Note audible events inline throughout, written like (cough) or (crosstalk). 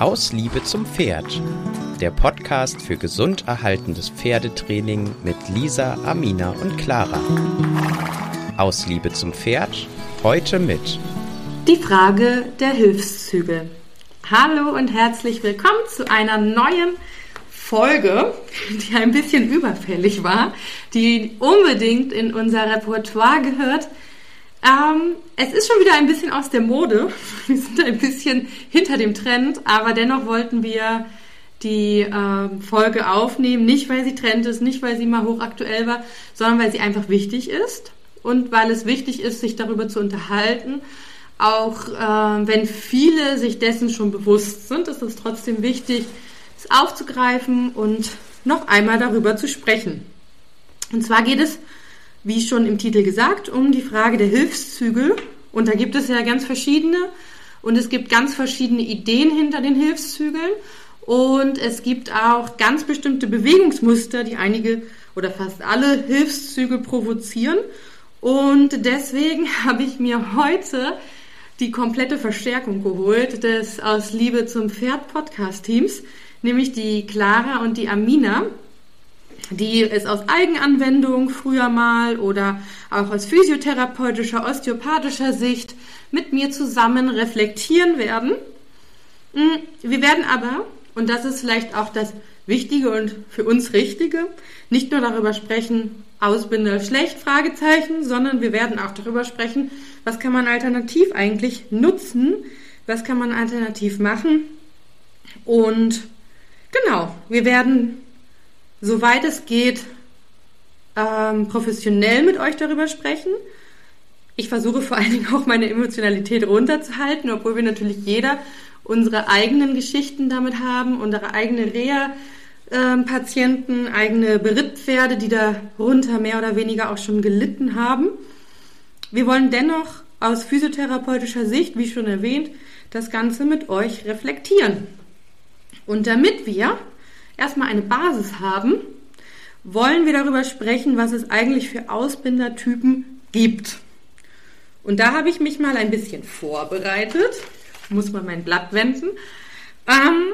Aus Liebe zum Pferd. Der Podcast für gesund erhaltendes Pferdetraining mit Lisa, Amina und Clara. Aus Liebe zum Pferd. Heute mit die Frage der Hilfszüge. Hallo und herzlich willkommen zu einer neuen Folge, die ein bisschen überfällig war, die unbedingt in unser Repertoire gehört. Ähm, es ist schon wieder ein bisschen aus der Mode. (laughs) Wir sind ein bisschen hinter dem Trend, aber dennoch wollten wir die ähm, Folge aufnehmen. Nicht, weil sie Trend ist, nicht, weil sie mal hochaktuell war, sondern weil sie einfach wichtig ist und weil es wichtig ist, sich darüber zu unterhalten. Auch äh, wenn viele sich dessen schon bewusst sind, ist es trotzdem wichtig, es aufzugreifen und noch einmal darüber zu sprechen. Und zwar geht es wie schon im Titel gesagt, um die Frage der Hilfszügel. Und da gibt es ja ganz verschiedene. Und es gibt ganz verschiedene Ideen hinter den Hilfszügeln. Und es gibt auch ganz bestimmte Bewegungsmuster, die einige oder fast alle Hilfszügel provozieren. Und deswegen (laughs) habe ich mir heute die komplette Verstärkung geholt des Aus Liebe zum Pferd Podcast Teams, nämlich die Clara und die Amina die es aus Eigenanwendung früher mal oder auch aus physiotherapeutischer, osteopathischer Sicht mit mir zusammen reflektieren werden. Hm, wir werden aber, und das ist vielleicht auch das Wichtige und für uns Richtige, nicht nur darüber sprechen, Ausbinder schlecht, Fragezeichen, sondern wir werden auch darüber sprechen, was kann man alternativ eigentlich nutzen, was kann man alternativ machen. Und genau, wir werden soweit es geht, ähm, professionell mit euch darüber sprechen. Ich versuche vor allen Dingen auch meine Emotionalität runterzuhalten, obwohl wir natürlich jeder unsere eigenen Geschichten damit haben, unsere eigene Reha-Patienten, eigene Berittpferde, die darunter mehr oder weniger auch schon gelitten haben. Wir wollen dennoch aus physiotherapeutischer Sicht, wie schon erwähnt, das Ganze mit euch reflektieren. Und damit wir erstmal eine Basis haben, wollen wir darüber sprechen, was es eigentlich für Ausbindertypen gibt. Und da habe ich mich mal ein bisschen vorbereitet. Muss mal mein Blatt wenden. Ähm,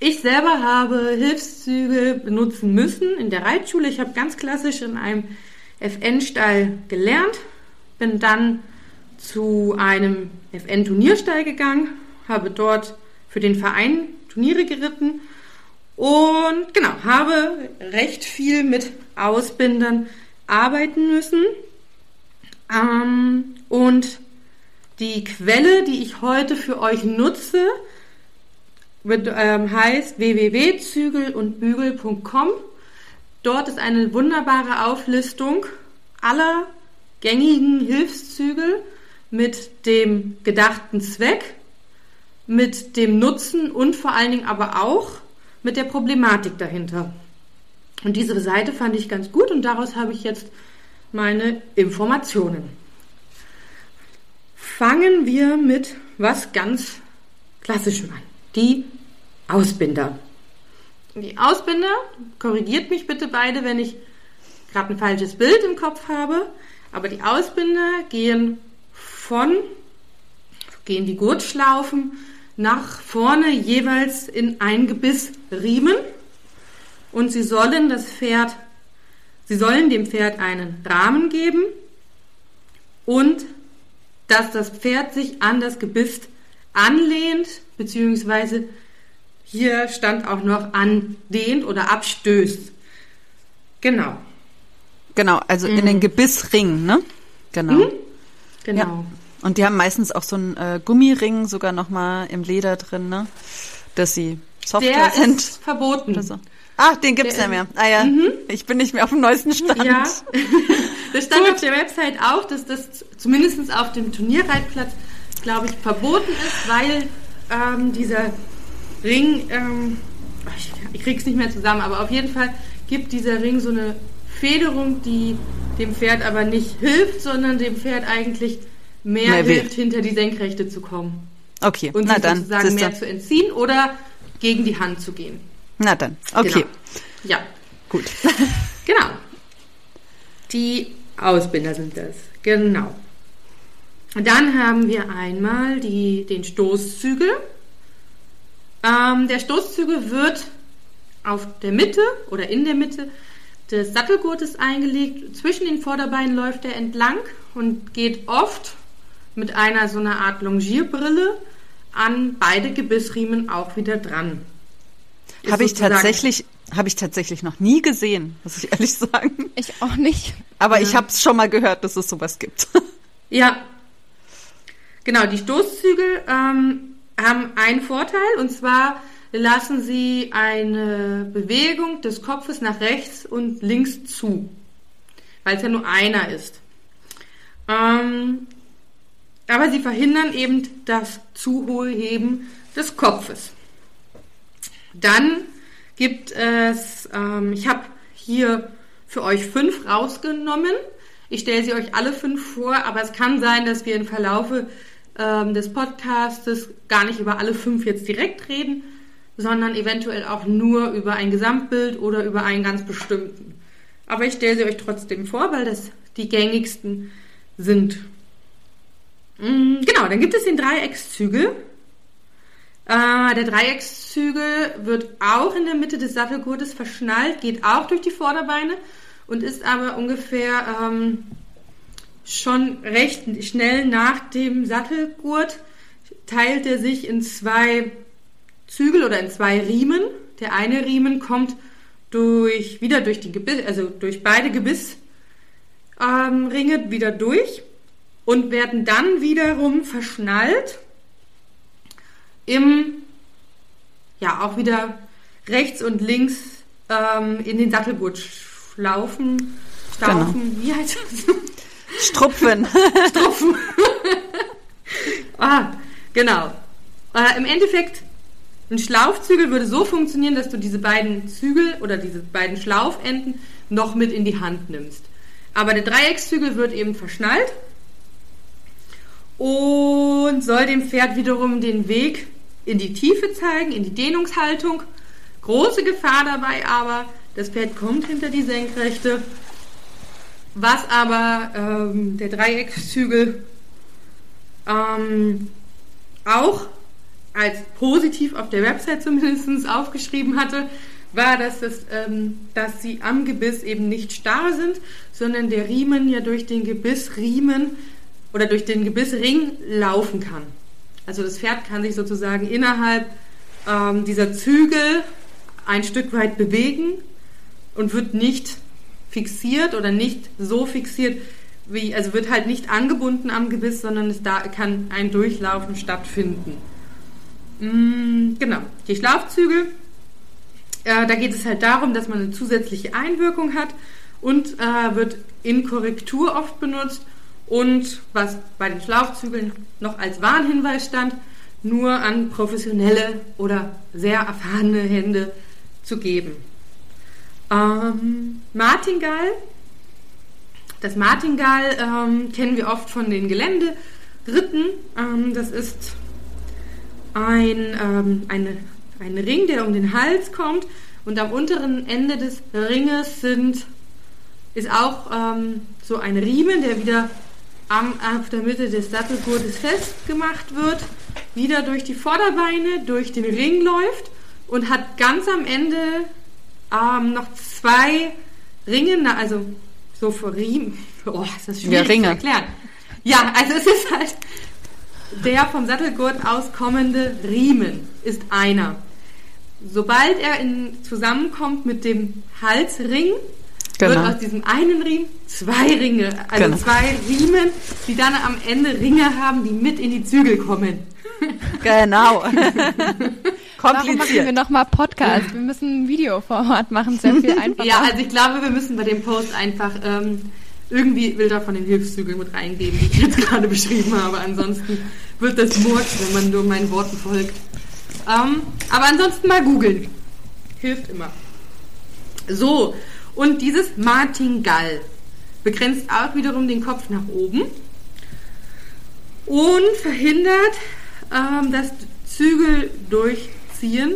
ich selber habe Hilfszüge benutzen müssen in der Reitschule. Ich habe ganz klassisch in einem FN-Stall gelernt, bin dann zu einem FN-Turnierstall gegangen, habe dort für den Verein Turniere geritten und genau, habe recht viel mit Ausbindern arbeiten müssen. Ähm, und die Quelle, die ich heute für euch nutze, wird, ähm, heißt www.zügelundbügel.com. Dort ist eine wunderbare Auflistung aller gängigen Hilfszügel mit dem gedachten Zweck mit dem Nutzen und vor allen Dingen aber auch mit der Problematik dahinter. Und diese Seite fand ich ganz gut und daraus habe ich jetzt meine Informationen. Fangen wir mit was ganz Klassischem an. Die Ausbinder. Die Ausbinder, korrigiert mich bitte beide, wenn ich gerade ein falsches Bild im Kopf habe, aber die Ausbinder gehen von, gehen die Gurtschlaufen nach vorne jeweils in ein Gebiss riemen und sie sollen das Pferd, sie sollen dem Pferd einen Rahmen geben und dass das Pferd sich an das Gebiss anlehnt, beziehungsweise hier stand auch noch andehnt oder abstößt. Genau. Genau, also mhm. in den mhm. Gebissring, ne? Genau. Mhm. Genau. Ja. Und die haben meistens auch so einen äh, Gummiring sogar nochmal im Leder drin, ne? Dass sie softer Der sind. Ist verboten. So. Ach, den gibt's der, ja mehr. Ah ja, mhm. ich bin nicht mehr auf dem neuesten Stand. Ja. (laughs) Das stand Gut. auf der Website auch, dass das zumindest auf dem Turnierreitplatz, glaube ich, verboten ist, weil ähm, dieser Ring, ähm, ich, ich krieg's nicht mehr zusammen, aber auf jeden Fall gibt dieser Ring so eine Federung, die dem Pferd aber nicht hilft, sondern dem Pferd eigentlich mehr, mehr hilft, hinter die Senkrechte zu kommen. Okay, und na dann. sozusagen mehr zu entziehen oder gegen die Hand zu gehen. Na dann, okay. Genau. Ja. Gut. (laughs) genau. Die Ausbinder sind das. Genau. Und dann haben wir einmal die, den Stoßzügel. Ähm, der Stoßzügel wird auf der Mitte oder in der Mitte des Sattelgurtes eingelegt. Zwischen den Vorderbeinen läuft er entlang und geht oft mit einer so einer Art Longierbrille an beide Gebissriemen auch wieder dran. Habe ich tatsächlich habe ich tatsächlich noch nie gesehen, muss ich ehrlich sagen. Ich auch nicht. Aber ja. ich habe es schon mal gehört, dass es sowas gibt. (laughs) Ja. Genau, die Stoßzügel ähm, haben einen Vorteil und zwar lassen sie eine Bewegung des Kopfes nach rechts und links zu, weil es ja nur einer ist. Ähm, aber sie verhindern eben das zu hohe Heben des Kopfes. Dann gibt es, ähm, ich habe hier für euch fünf rausgenommen. Ich stelle sie euch alle fünf vor, aber es kann sein, dass wir im Verlaufe ähm, des Podcastes gar nicht über alle fünf jetzt direkt reden, sondern eventuell auch nur über ein Gesamtbild oder über einen ganz bestimmten. Aber ich stelle sie euch trotzdem vor, weil das die gängigsten sind. Mm, genau, dann gibt es den Dreieckszügel. Äh, der Dreieckszügel wird auch in der Mitte des Sattelgurtes verschnallt, geht auch durch die Vorderbeine und ist aber ungefähr ähm, schon recht schnell nach dem Sattelgurt teilt er sich in zwei Zügel oder in zwei Riemen. Der eine Riemen kommt durch wieder durch die Gebiss, also durch beide Gebissringe ähm, wieder durch und werden dann wiederum verschnallt im, ja, auch wieder rechts und links ähm, in den Sattelgurt schlaufen, staufen, genau. wie heißt das? Strupfen. (laughs) Strupfen. ah, genau. Äh, Im Endeffekt, ein Schlaufzügel würde so funktionieren, dass du diese beiden Zügel oder diese beiden Schlaufenden noch mit in die Hand nimmst. Aber der Dreieckszügel wird eben verschnallt und soll dem Pferd wiederum den Weg in die Tiefe zeigen, in die Dehnungshaltung. Große Gefahr dabei aber, das Pferd kommt hinter die Senkrechte, was aber ähm, der Dreieckszügel ähm, auch als positiv auf der Website zumindest aufgeschrieben hatte, war, dass, das, ähm, dass sie am Gebiss eben nicht starr sind, sondern der Riemen ja durch den Gebissriemen oder durch den Gebissring laufen kann. Also das Pferd kann sich sozusagen innerhalb ähm, dieser Zügel ein Stück weit bewegen und wird nicht fixiert oder nicht so fixiert, wie, also wird halt nicht angebunden am Gebiss, sondern es da kann ein Durchlaufen stattfinden. Mm, genau, die Schlafzügel, äh, da geht es halt darum, dass man eine zusätzliche Einwirkung hat und äh, wird in Korrektur oft benutzt und was bei den Schlafzügeln noch als Warnhinweis stand, nur an professionelle oder sehr erfahrene Hände zu geben. Ähm, Martingall. Das Martingall ähm, kennen wir oft von den Geländeritten. Ähm, das ist ein, ähm, eine, ein Ring, der um den Hals kommt und am unteren Ende des Ringes sind, ist auch ähm, so ein Riemen, der wieder am, auf der Mitte des Sattelgurtes festgemacht wird, wieder durch die Vorderbeine, durch den Ring läuft und hat ganz am Ende ähm, noch zwei Ringe, also so für Riemen. (laughs) Oh, ist das schwierig ja, Ringe. zu erklären. Ja, also es ist halt der vom Sattelgurt aus kommende Riemen ist einer. Sobald er in, zusammenkommt mit dem Halsring, genau. wird aus diesem einen Riemen zwei Ringe, also genau. zwei Riemen, die dann am Ende Ringe haben, die mit in die Zügel kommen. (laughs) Genau. (laughs) Warum machen wir nochmal Podcast? Wir müssen ein Videoformat machen, sehr viel (laughs) einfacher. Ja, also ich glaube, wir müssen bei dem Post einfach ähm, irgendwie Bilder von den Hilfszügeln mit reingeben, die ich jetzt gerade beschrieben habe. Ansonsten wird das Murks, wenn man nur meinen Worten folgt. Ähm, aber ansonsten mal googeln. Hilft immer. So, und dieses Martingall begrenzt auch wiederum den Kopf nach oben und verhindert ähm, das Zügel durchziehen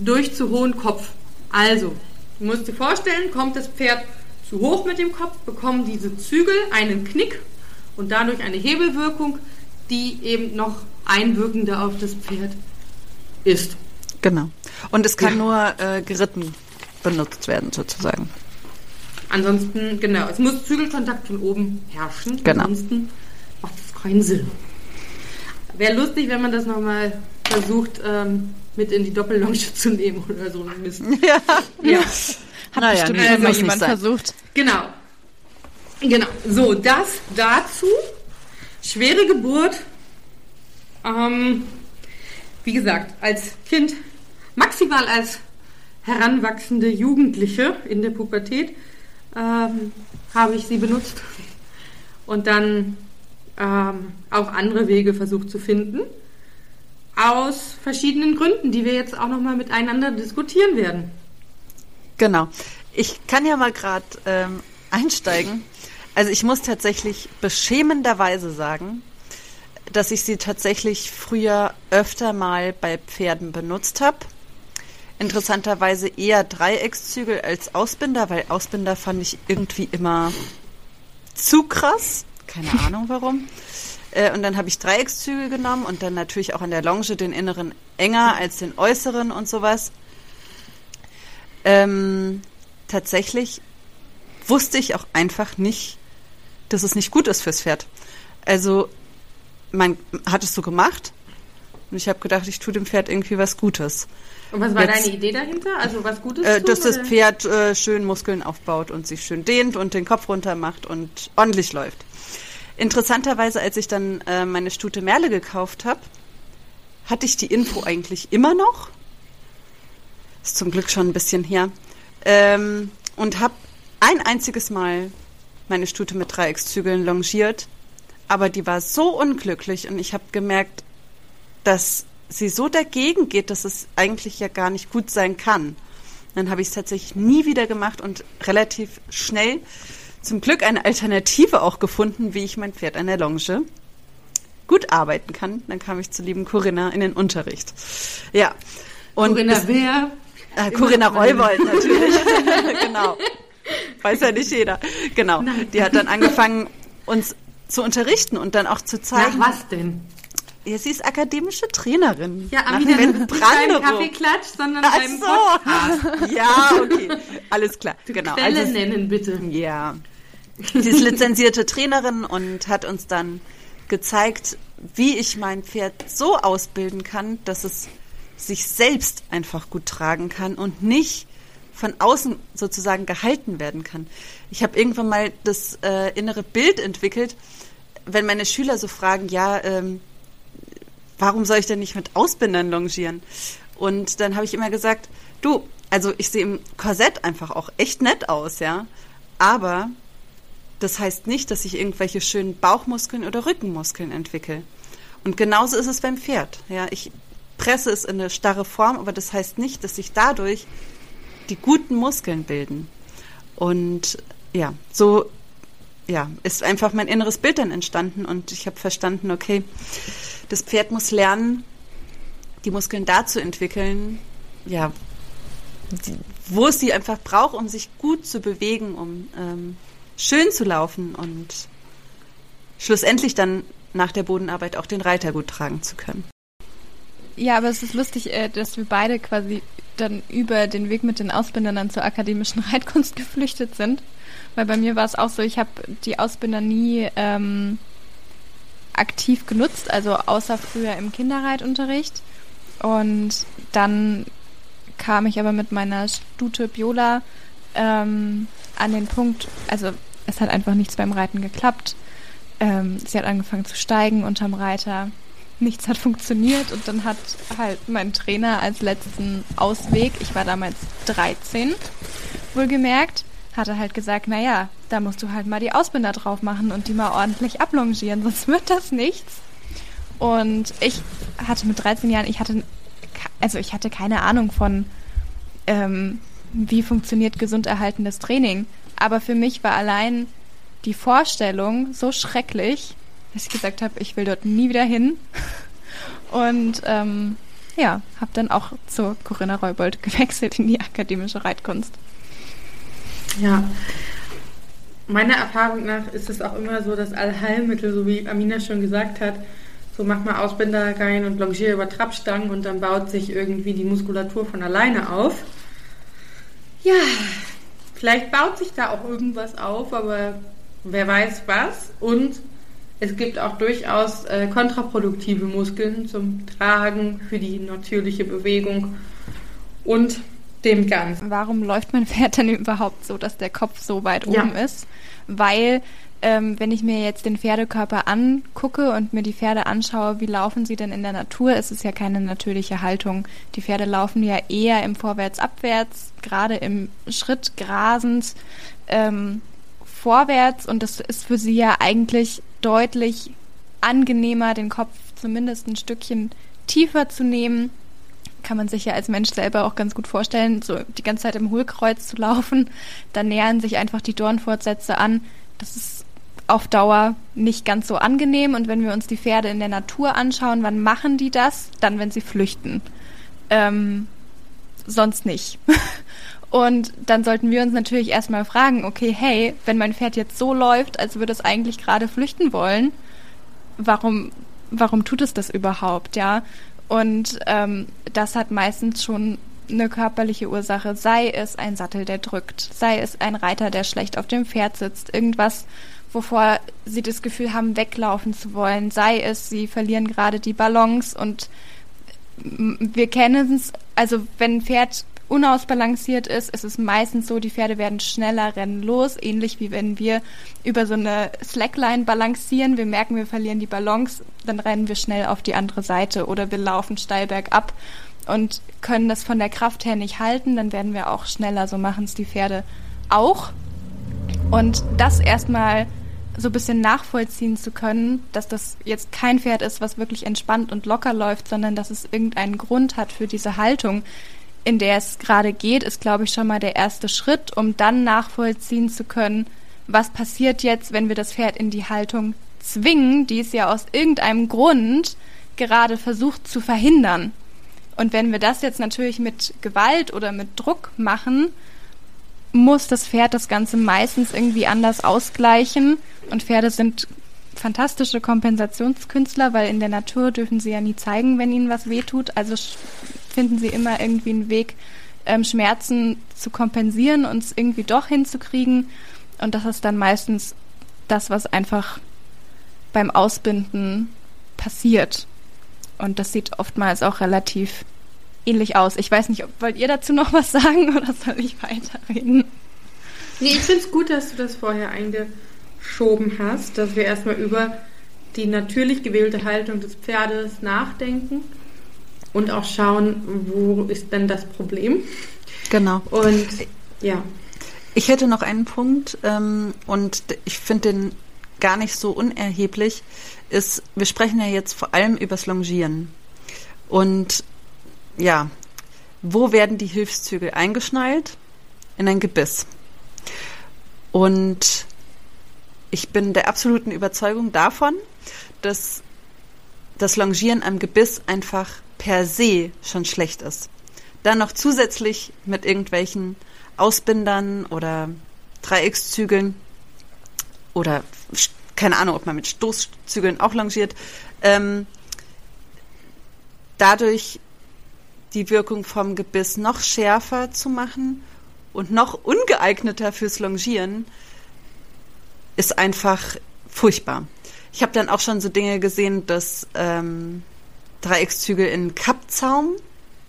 durch zu hohen Kopf. Also, du musst dir vorstellen, kommt das Pferd zu hoch mit dem Kopf, bekommen diese Zügel einen Knick und dadurch eine Hebelwirkung, die eben noch einwirkender auf das Pferd ist. Genau. Und es kann ja. nur äh, geritten benutzt werden, sozusagen. Ansonsten, genau, es muss Zügelkontakt von oben herrschen. Genau. Ansonsten macht es keinen Sinn. Wäre lustig, wenn man das nochmal versucht, ähm, mit in die Doppellonge zu nehmen oder so ein Mist. (laughs) Ja. ja. Hat naja, bestimmt nee, mal jemand versucht. Genau. Genau. So, das dazu. Schwere Geburt. Ähm, wie gesagt, als Kind, maximal als heranwachsende Jugendliche in der Pubertät, ähm, habe ich sie benutzt und dann ähm, auch andere Wege versucht zu finden. Aus verschiedenen Gründen, die wir jetzt auch nochmal miteinander diskutieren werden. Genau. Ich kann ja mal gerade ähm, einsteigen. Also ich muss tatsächlich beschämenderweise sagen, dass ich sie tatsächlich früher öfter mal bei Pferden benutzt habe. Interessanterweise eher Dreieckszügel als Ausbinder, weil Ausbinder fand ich irgendwie immer zu krass. Keine (laughs) Ahnung warum. Äh, und dann habe ich Dreieckszügel genommen und dann natürlich auch an der Longe den inneren enger als den äußeren und sowas. Ähm, tatsächlich wusste ich auch einfach nicht, dass es nicht gut ist fürs Pferd. Also man hat es so gemacht und ich habe gedacht, ich tue dem Pferd irgendwie was Gutes. Und was war Jetzt, deine Idee dahinter? Also was Gutes äh, tun, Dass das Pferd äh, schön Muskeln aufbaut und sich schön dehnt und den Kopf runter macht und ordentlich läuft. Interessanterweise, als ich dann äh, meine Stute Merle gekauft habe, hatte ich die Info eigentlich immer noch. Ist zum Glück schon ein bisschen her. Ähm, und habe ein einziges Mal meine Stute mit Dreieckszügeln longiert, aber die war so unglücklich und ich habe gemerkt, dass sie so dagegen geht, dass es eigentlich ja gar nicht gut sein kann. Dann habe ich es tatsächlich nie wieder gemacht und relativ schnell zum Glück eine Alternative auch gefunden, wie ich mein Pferd an der Longe gut arbeiten kann. Dann kam ich zur lieben Corinna in den Unterricht. Ja. Und Corinna wer? Äh, Corinna Reubold natürlich. (laughs) genau. Weiß ja nicht jeder. Genau. Nein. Die hat dann angefangen, uns zu unterrichten und dann auch zu zeigen. Nach was denn? Ja, sie ist akademische Trainerin. Ja, Amina, nicht beim Kaffeeklatsch, sondern Ach beim so. Podcast. (laughs) Ja, okay. Alles klar. Du genau. Quelle also, nennen, bitte. Ja. Sie ist lizenzierte Trainerin und hat uns dann gezeigt, wie ich mein Pferd so ausbilden kann, dass es sich selbst einfach gut tragen kann und nicht von außen sozusagen gehalten werden kann. Ich habe irgendwann mal das äh, innere Bild entwickelt, wenn meine Schüler so fragen, ja, ähm, warum soll ich denn nicht mit Ausbindern longieren? Und dann habe ich immer gesagt, du, also ich sehe im Korsett einfach auch echt nett aus, ja. Aber das heißt nicht, dass ich irgendwelche schönen Bauchmuskeln oder Rückenmuskeln entwickle. Und genauso ist es beim Pferd. Ja, ich presse es in eine starre Form, aber das heißt nicht, dass sich dadurch die guten Muskeln bilden. Und ja, so ja, ist einfach mein inneres Bild dann entstanden und ich habe verstanden, okay, das Pferd muss lernen, die Muskeln da zu entwickeln, ja, wo es sie einfach braucht, um sich gut zu bewegen, um ähm, schön zu laufen und schlussendlich dann nach der Bodenarbeit auch den Reiter gut tragen zu können. Ja, aber es ist lustig, äh, dass wir beide quasi dann über den Weg mit den Ausbindern dann zur akademischen (laughs) Reitkunst geflüchtet sind. Weil bei mir war es auch so, ich habe die Ausbinder nie ähm, aktiv genutzt, also außer früher im Kinderreitunterricht. Und dann kam ich aber mit meiner Stute Biola ähm, an den Punkt, also es hat einfach nichts beim Reiten geklappt. Ähm, sie hat angefangen zu steigen unterm Reiter. Nichts hat funktioniert und dann hat halt mein Trainer als letzten Ausweg, ich war damals 13, wohlgemerkt, hat er halt gesagt, naja, da musst du halt mal die Ausbinder drauf machen und die mal ordentlich ablongieren, (laughs) sonst wird das nichts. Und ich hatte mit 13 Jahren, ich hatte, also ich hatte keine Ahnung von, ähm, wie funktioniert gesund erhaltenes Training. Aber für mich war allein die Vorstellung so schrecklich, dass ich gesagt habe, ich will dort nie wieder hin. (laughs) Und ähm, ja, habe dann auch zur Corinna Reubold gewechselt in die akademische Reitkunst. Ja. Meiner Erfahrung nach ist es auch immer so, dass Allheilmittel, so wie Amina schon gesagt hat, So mach mal Ausbinder rein und longier über Trappstangen und dann baut sich irgendwie die Muskulatur von alleine auf. Ja, vielleicht baut sich da auch irgendwas auf, aber wer weiß was. Und es gibt auch durchaus äh, kontraproduktive Muskeln zum Tragen für die natürliche Bewegung und dem Ganzen. Warum läuft mein Pferd denn überhaupt so, dass der Kopf so weit oben Ja. ist? Weil, ähm, wenn ich mir jetzt den Pferdekörper angucke und mir die Pferde anschaue, wie laufen sie denn in der Natur, ist es ja keine natürliche Haltung. Die Pferde laufen ja eher im Vorwärts-Abwärts, gerade im Schritt grasend ähm, vorwärts und das ist für sie ja eigentlich deutlich angenehmer, den Kopf zumindest ein Stückchen tiefer zu nehmen kann man sich ja als Mensch selber auch ganz gut vorstellen, so die ganze Zeit im Hohlkreuz zu laufen. Da nähern sich einfach die Dornfortsätze an. Das ist auf Dauer nicht ganz so angenehm. Und wenn wir uns die Pferde in der Natur anschauen, wann machen die das? Dann, wenn sie flüchten. Ähm, sonst nicht. (laughs) Und dann sollten wir uns natürlich erstmal fragen, okay, hey, wenn mein Pferd jetzt so läuft, als würde es eigentlich gerade flüchten wollen, warum, warum tut es das überhaupt, ja? Und ähm, das hat meistens schon eine körperliche Ursache, sei es ein Sattel, der drückt, sei es ein Reiter, der schlecht auf dem Pferd sitzt, irgendwas, wovor sie das Gefühl haben, weglaufen zu wollen, sei es, sie verlieren gerade die Balance und wir kennen es, also wenn ein Pferd unausbalanciert ist, ist es meistens so, die Pferde werden schneller rennen los, ähnlich wie wenn wir über so eine Slackline balancieren. Wir merken, wir verlieren die Balance, dann rennen wir schnell auf die andere Seite oder wir laufen steil bergab und können das von der Kraft her nicht halten, dann werden wir auch schneller. So machen es die Pferde auch. Und das erstmal so ein bisschen nachvollziehen zu können, dass das jetzt kein Pferd ist, was wirklich entspannt und locker läuft, sondern dass es irgendeinen Grund hat für diese Haltung, in der es gerade geht, ist, glaube ich, schon mal der erste Schritt, um dann nachvollziehen zu können, was passiert jetzt, wenn wir das Pferd in die Haltung zwingen, die es ja aus irgendeinem Grund gerade versucht zu verhindern. Und wenn wir das jetzt natürlich mit Gewalt oder mit Druck machen, muss das Pferd das Ganze meistens irgendwie anders ausgleichen. Und Pferde sind fantastische Kompensationskünstler, weil in der Natur dürfen sie ja nie zeigen, wenn ihnen was wehtut. Also finden sie immer irgendwie einen Weg, ähm, Schmerzen zu kompensieren und es irgendwie doch hinzukriegen. Und das ist dann meistens das, was einfach beim Ausbinden passiert. Und das sieht oftmals auch relativ ähnlich aus. Ich weiß nicht, ob, wollt ihr dazu noch was sagen oder soll ich weiterreden? Nee, ich finde es gut, dass du das vorher eingeschoben hast, dass wir erstmal über die natürlich gewählte Haltung des Pferdes nachdenken und auch schauen, wo ist denn das Problem. Genau. Und ja, Ich hätte noch einen Punkt ähm, und ich finde den gar nicht so unerheblich, ist, wir sprechen ja jetzt vor allem übers Longieren. Und ja, wo werden die Hilfszügel eingeschnallt? In ein Gebiss. Und ich bin der absoluten Überzeugung davon, dass das Longieren am Gebiss einfach per se schon schlecht ist. Dann noch zusätzlich mit irgendwelchen Ausbindern oder Dreieckszügeln oder keine Ahnung, ob man mit Stoßzügeln auch longiert, ähm, dadurch die Wirkung vom Gebiss noch schärfer zu machen und noch ungeeigneter fürs Longieren, ist einfach furchtbar. Ich habe dann auch schon so Dinge gesehen, dass ähm, Dreieckszügel in Kappzaum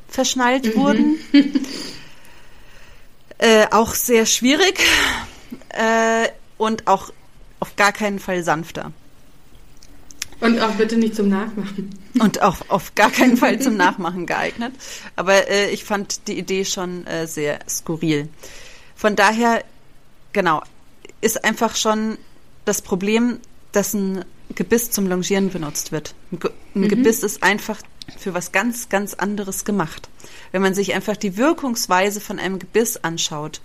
verschnallt wurden. (laughs) Äh, auch sehr schwierig äh, und auch auf gar keinen Fall sanfter. und auch bitte nicht zum Nachmachen. Und auch auf gar keinen Fall zum (laughs) Nachmachen geeignet. Aber äh, ich fand die Idee schon äh, sehr skurril. Von daher, genau, ist einfach schon das Problem, dass ein Gebiss zum Longieren benutzt wird. Ein, Ge ein Gebiss ist einfach für was ganz, ganz anderes gemacht. Wenn man sich einfach die Wirkungsweise von einem Gebiss anschaut,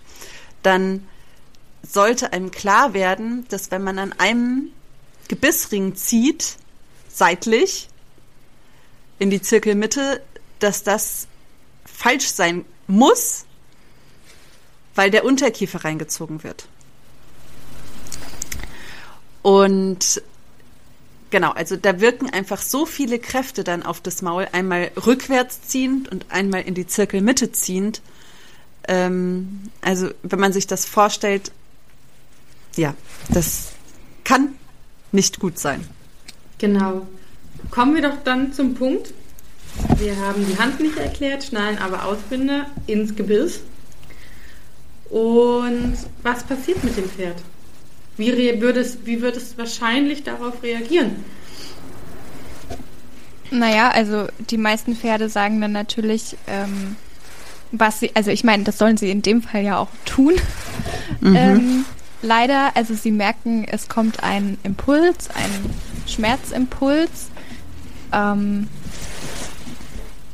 dann sollte einem klar werden, dass wenn man an einem Gebissring zieht, seitlich, in die Zirkelmitte, dass das falsch sein muss, weil der Unterkiefer reingezogen wird. Und Genau, also da wirken einfach so viele Kräfte dann auf das Maul, einmal rückwärts ziehend und einmal in die Zirkelmitte ziehend. Ähm, also wenn man sich das vorstellt, ja, das kann nicht gut sein. Genau. Kommen wir doch dann zum Punkt. Wir haben die Hand nicht erklärt, schnallen aber Ausbinder ins Gebiss. Und was passiert mit dem Pferd? Wie, würde es, wie wird es wahrscheinlich darauf reagieren? Naja, also die meisten Pferde sagen dann natürlich, ähm, was sie, also ich meine, das sollen sie in dem Fall ja auch tun. Mhm. Ähm, leider, also sie merken, es kommt ein Impuls, ein Schmerzimpuls. Ähm,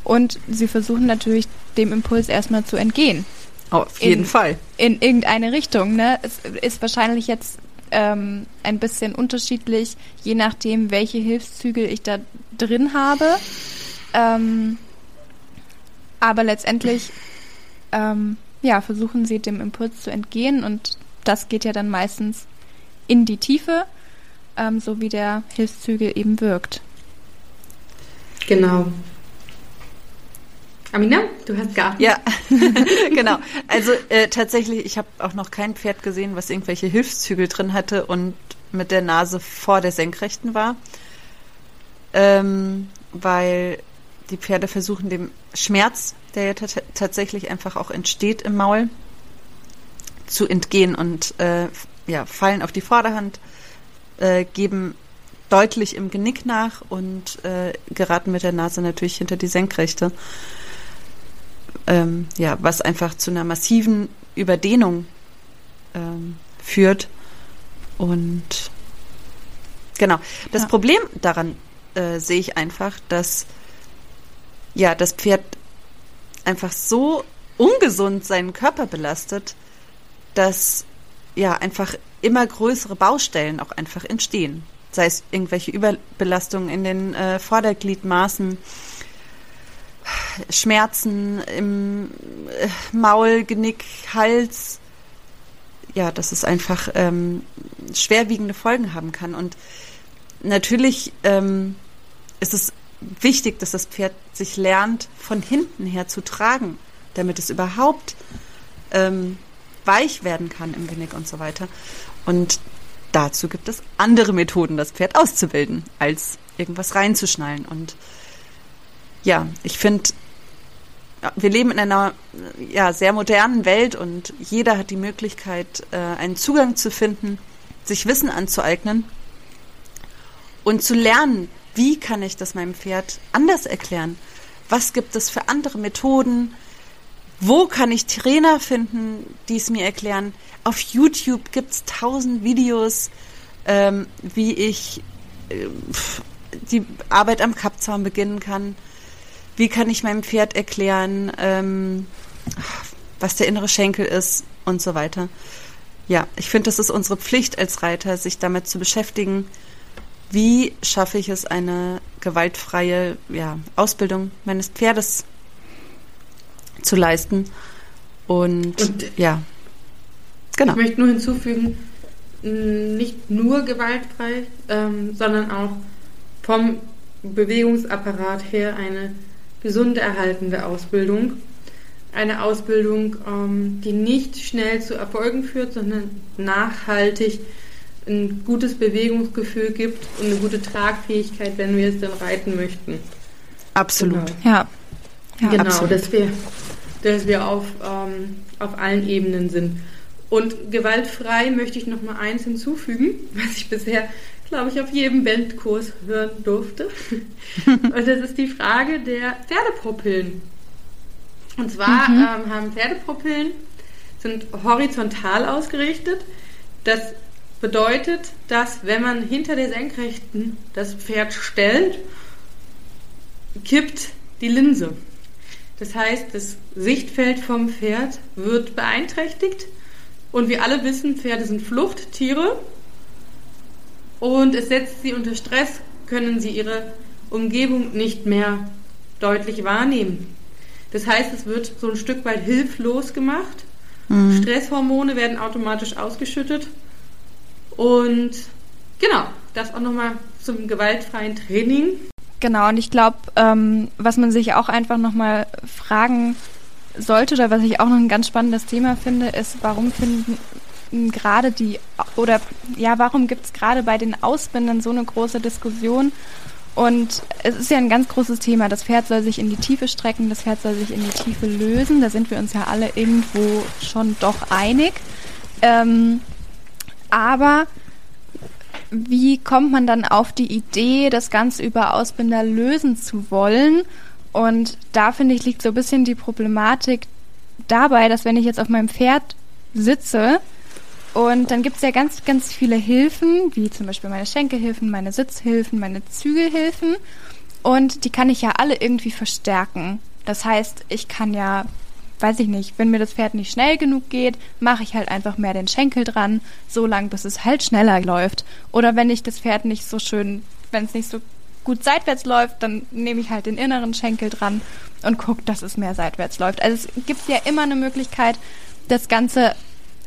und sie versuchen natürlich dem Impuls erstmal zu entgehen. Auf jeden in, Fall. In irgendeine Richtung. Ne? Es ist wahrscheinlich jetzt ähm, ein bisschen unterschiedlich, je nachdem, welche Hilfszügel ich da drin habe. Ähm, aber letztendlich ähm, ja, versuchen sie dem Impuls zu entgehen und das geht ja dann meistens in die Tiefe, ähm, so wie der Hilfszügel eben wirkt. Genau. Amina, du hast geatmet. Ja, (laughs) genau. Also äh, tatsächlich, ich habe auch noch kein Pferd gesehen, was irgendwelche Hilfszügel drin hatte und mit der Nase vor der Senkrechten war. Ähm, weil die Pferde versuchen dem Schmerz, der ja tatsächlich einfach auch entsteht im Maul, zu entgehen und äh, ja, fallen auf die Vorderhand, äh, geben deutlich im Genick nach und äh, geraten mit der Nase natürlich hinter die Senkrechte. Ähm, ja, was einfach zu einer massiven Überdehnung ähm, führt. Und genau, das ja. Problem daran äh, sehe ich einfach, dass ja das Pferd einfach so ungesund seinen Körper belastet, dass ja einfach immer größere Baustellen auch einfach entstehen. Sei es irgendwelche Überbelastungen in den äh, Vordergliedmaßen, Schmerzen im äh, Maul, Genick, Hals. Ja, dass es einfach ähm, schwerwiegende Folgen haben kann. Und natürlich ähm, ist es wichtig, dass das Pferd sich lernt, von hinten her zu tragen, damit es überhaupt ähm, weich werden kann im Genick und so weiter. Und dazu gibt es andere Methoden, das Pferd auszubilden, als irgendwas reinzuschnallen. Und ja, ich finde, wir leben in einer ja, sehr modernen Welt und jeder hat die Möglichkeit, äh, einen Zugang zu finden, sich Wissen anzueignen und zu lernen, wie kann ich das meinem Pferd anders erklären? Was gibt es für andere Methoden? Wo kann ich Trainer finden, die es mir erklären? Auf YouTube gibt es tausend Videos, ähm, wie ich äh, die Arbeit am Kappzaun beginnen kann. Wie kann ich meinem Pferd erklären, ähm, was der innere Schenkel ist und so weiter. Ja, ich finde, das ist unsere Pflicht als Reiter, sich damit zu beschäftigen, wie schaffe ich es, eine gewaltfreie ja, Ausbildung meines Pferdes zu leisten. Und, und ja, genau. Ich möchte nur hinzufügen, nicht nur gewaltfrei, ähm, sondern auch vom Bewegungsapparat her eine gesunde erhaltende Ausbildung. Eine Ausbildung, ähm, die nicht schnell zu Erfolgen führt, sondern nachhaltig ein gutes Bewegungsgefühl gibt und eine gute Tragfähigkeit, wenn wir es dann reiten möchten. Absolut. Genau. Ja. ja. Genau, absolut. dass wir, dass wir auf, ähm, auf allen Ebenen sind. Und gewaltfrei möchte ich noch mal eins hinzufügen, (laughs) was ich bisher, glaube ich, auf jedem Bandkurs hören durfte. (laughs) und das ist die Frage der Pferdepropillen. Und zwar mhm. ähm, haben Pferdepropillen sind horizontal ausgerichtet. Das bedeutet, dass wenn man hinter der Senkrechten das Pferd stellt, kippt die Linse. Das heißt, das Sichtfeld vom Pferd wird beeinträchtigt. Und wir alle wissen, Pferde sind Fluchttiere. Und es setzt sie unter Stress, können sie ihre Umgebung nicht mehr deutlich wahrnehmen. Das heißt, es wird so ein Stück weit hilflos gemacht. Mhm. Stresshormone werden automatisch ausgeschüttet und genau, das auch nochmal zum gewaltfreien Training. Genau, und ich glaube, ähm, was man sich auch einfach nochmal fragen sollte oder was ich auch noch ein ganz spannendes Thema finde, ist, warum finden gerade die, oder ja, warum gibt es gerade bei den Ausbindern so eine große Diskussion? Und es ist ja ein ganz großes Thema. Das Pferd soll sich in die Tiefe strecken, das Pferd soll sich in die Tiefe lösen. Da sind wir uns ja alle irgendwo schon doch einig. Ähm, aber wie kommt man dann auf die Idee, das Ganze über Ausbinder lösen zu wollen? Und da finde ich, liegt so ein bisschen die Problematik dabei, dass wenn ich jetzt auf meinem Pferd sitze und dann gibt es ja ganz, ganz viele Hilfen, wie zum Beispiel meine Schenkelhilfen, meine Sitzhilfen, meine Zügelhilfen. Und die kann ich ja alle irgendwie verstärken. Das heißt, ich kann ja, weiß ich nicht, wenn mir das Pferd nicht schnell genug geht, mache ich halt einfach mehr den Schenkel dran, so lang, bis es halt schneller läuft. Oder wenn ich das Pferd nicht so schön, wenn es nicht so gut seitwärts läuft, dann nehme ich halt den inneren Schenkel dran und gucke, dass es mehr seitwärts läuft. Also es gibt ja immer eine Möglichkeit, das Ganze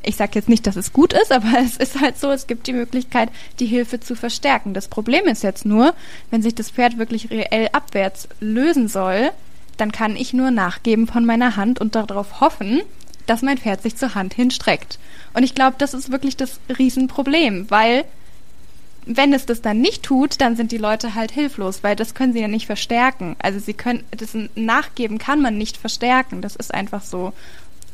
ich sage jetzt nicht, dass es gut ist, aber (laughs) es ist halt so, es gibt die Möglichkeit, die Hilfe zu verstärken. Das Problem ist jetzt nur, wenn sich das Pferd wirklich reell abwärts lösen soll, dann kann ich nur nachgeben von meiner Hand und darauf hoffen, dass mein Pferd sich zur Hand hinstreckt. Und ich glaube, das ist wirklich das Riesenproblem, weil wenn es das dann nicht tut, dann sind die Leute halt hilflos, weil das können sie ja nicht verstärken. Also sie können, das Nachgeben kann man nicht verstärken, das ist einfach so.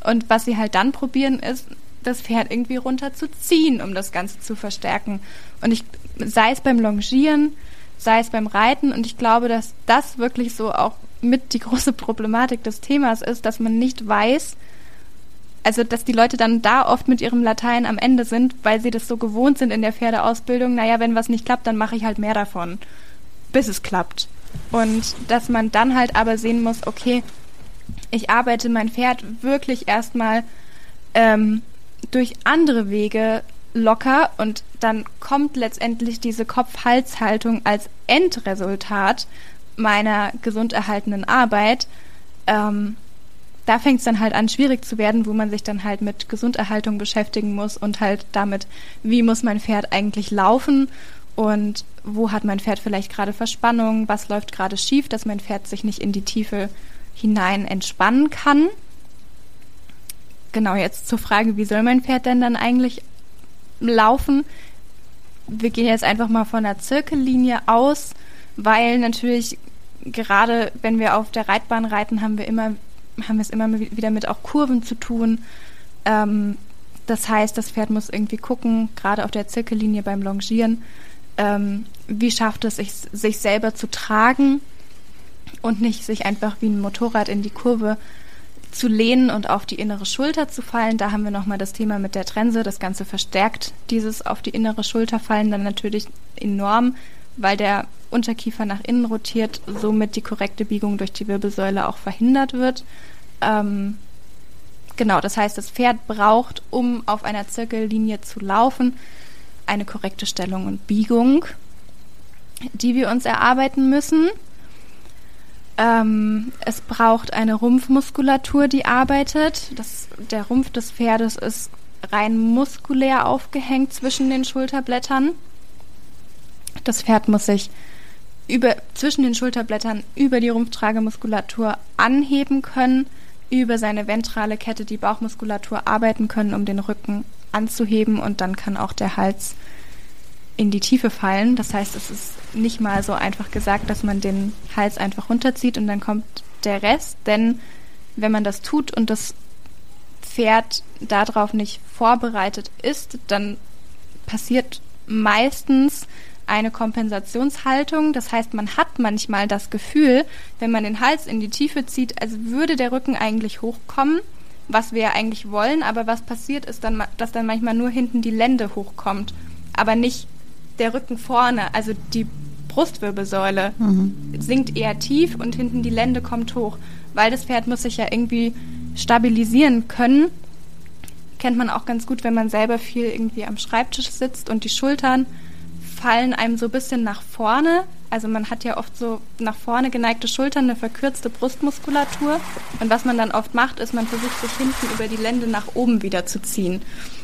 Und was sie halt dann probieren, ist, das Pferd irgendwie runterzuziehen, um das Ganze zu verstärken. Und ich, sei es beim Longieren, sei es beim Reiten, und ich glaube, dass das wirklich so auch mit die große Problematik des Themas ist, dass man nicht weiß, also dass die Leute dann da oft mit ihrem Latein am Ende sind, weil sie das so gewohnt sind in der Pferdeausbildung, naja, wenn was nicht klappt, dann mache ich halt mehr davon, bis es klappt. Und dass man dann halt aber sehen muss, okay, ich arbeite mein Pferd wirklich erstmal ähm, durch andere Wege locker und dann kommt letztendlich diese Kopf-Hals-Haltung als Endresultat meiner gesund erhaltenen Arbeit. Ähm, da fängt es dann halt an, schwierig zu werden, wo man sich dann halt mit Gesunderhaltung beschäftigen muss und halt damit, wie muss mein Pferd eigentlich laufen und wo hat mein Pferd vielleicht gerade Verspannung, was läuft gerade schief, dass mein Pferd sich nicht in die Tiefe hinein entspannen kann. Genau, jetzt zur Frage, wie soll mein Pferd denn dann eigentlich laufen? Wir gehen jetzt einfach mal von der Zirkellinie aus, weil natürlich gerade wenn wir auf der Reitbahn reiten, haben wir immer haben wir es immer wieder mit auch Kurven zu tun. Ähm, das heißt, das Pferd muss irgendwie gucken, gerade auf der Zirkellinie beim Longieren, ähm, wie schafft es sich, sich selber zu tragen und nicht sich einfach wie ein Motorrad in die Kurve zu lehnen und auf die innere Schulter zu fallen. Da haben wir nochmal das Thema mit der Trense. Das Ganze verstärkt dieses auf die innere Schulter fallen dann natürlich enorm, weil der Unterkiefer nach innen rotiert, somit die korrekte Biegung durch die Wirbelsäule auch verhindert wird. Ähm, genau, das heißt, das Pferd braucht, um auf einer Zirkellinie zu laufen, eine korrekte Stellung und Biegung, die wir uns erarbeiten müssen. Ähm, es braucht eine Rumpfmuskulatur, die arbeitet. Das, der Rumpf des Pferdes ist rein muskulär aufgehängt zwischen den Schulterblättern. Das Pferd muss sich über, zwischen den Schulterblättern über die Rumpftragemuskulatur anheben können, über seine ventrale Kette die Bauchmuskulatur arbeiten können, um den Rücken anzuheben und dann kann auch der Hals in die Tiefe fallen. Das heißt, es ist nicht mal so einfach gesagt, dass man den Hals einfach runterzieht und dann kommt der Rest. Denn wenn man das tut und das Pferd darauf nicht vorbereitet ist, dann passiert meistens eine Kompensationshaltung. Das heißt, man hat manchmal das Gefühl, wenn man den Hals in die Tiefe zieht, als würde der Rücken eigentlich hochkommen, was wir ja eigentlich wollen. Aber was passiert ist dann, dass dann manchmal nur hinten die Lende hochkommt, aber nicht der Rücken vorne, also die Brustwirbelsäule mhm. sinkt eher tief und hinten die Lende kommt hoch, weil das Pferd muss sich ja irgendwie stabilisieren können. Kennt man auch ganz gut, wenn man selber viel irgendwie am Schreibtisch sitzt und die Schultern fallen einem so ein bisschen nach vorne. Also man hat ja oft so nach vorne geneigte Schultern, eine verkürzte Brustmuskulatur. Und was man dann oft macht, ist, man versucht sich hinten über die Lende nach oben wieder zu ziehen.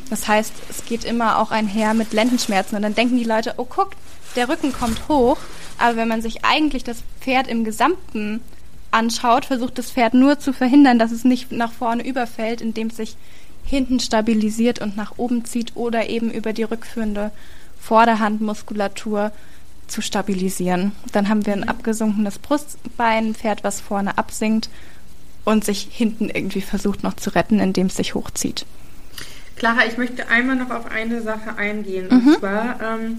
Das heißt, es geht immer auch einher mit Lendenschmerzen. Und dann denken die Leute, oh guck, der Rücken kommt hoch, aber wenn man sich eigentlich das Pferd im Gesamten anschaut, versucht das Pferd nur zu verhindern, dass es nicht nach vorne überfällt, indem es sich hinten stabilisiert und nach oben zieht oder eben über die rückführende Vorderhandmuskulatur zu stabilisieren. Dann haben wir ein abgesunkenes Brustbein, ein Pferd, was vorne absinkt und sich hinten irgendwie versucht noch zu retten, indem es sich hochzieht. Clara, ich möchte einmal noch auf eine Sache eingehen. Mhm. Und zwar ähm,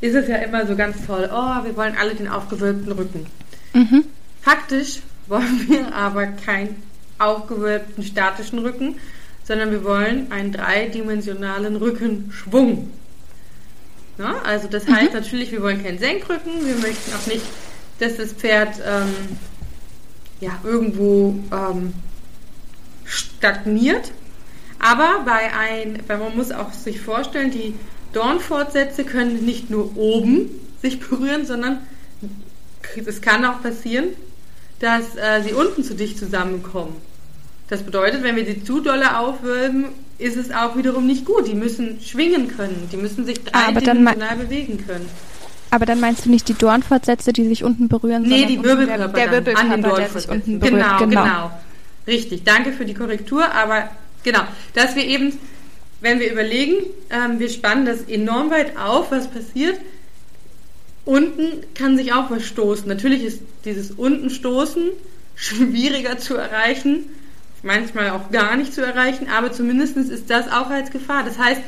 ist es ja immer so ganz toll, oh, wir wollen alle den aufgewölbten Rücken. Mhm. Faktisch wollen wir aber keinen aufgewölbten statischen Rücken, sondern wir wollen einen dreidimensionalen Rückenschwung. Na, also das mhm. heißt natürlich, wir wollen keinen Senkrücken, wir möchten auch nicht, dass das Pferd ähm, ja, irgendwo ähm, stagniert. Aber bei ein, weil man muss auch sich vorstellen, die Dornfortsätze können nicht nur oben sich berühren, sondern es kann auch passieren, dass äh, sie unten zu dicht zusammenkommen. Das bedeutet, wenn wir sie zu dolle aufwölben, ist es auch wiederum nicht gut. Die müssen schwingen können, die müssen sich dreidimensional bewegen können. Aber dann meinst du nicht die Dornfortsätze, die sich unten berühren? Nee, die Wirbelkörper. Der, der Wirbelkörper, an den der sich unten berührt. Genau, genau, genau. Richtig, danke für die Korrektur. Aber genau, dass wir eben, wenn wir überlegen, ähm, wir spannen das enorm weit auf, was passiert. Unten kann sich auch was stoßen. Natürlich ist dieses Untenstoßen schwieriger zu erreichen, manchmal auch gar nicht zu erreichen, aber zumindest ist das auch als Gefahr. Das heißt,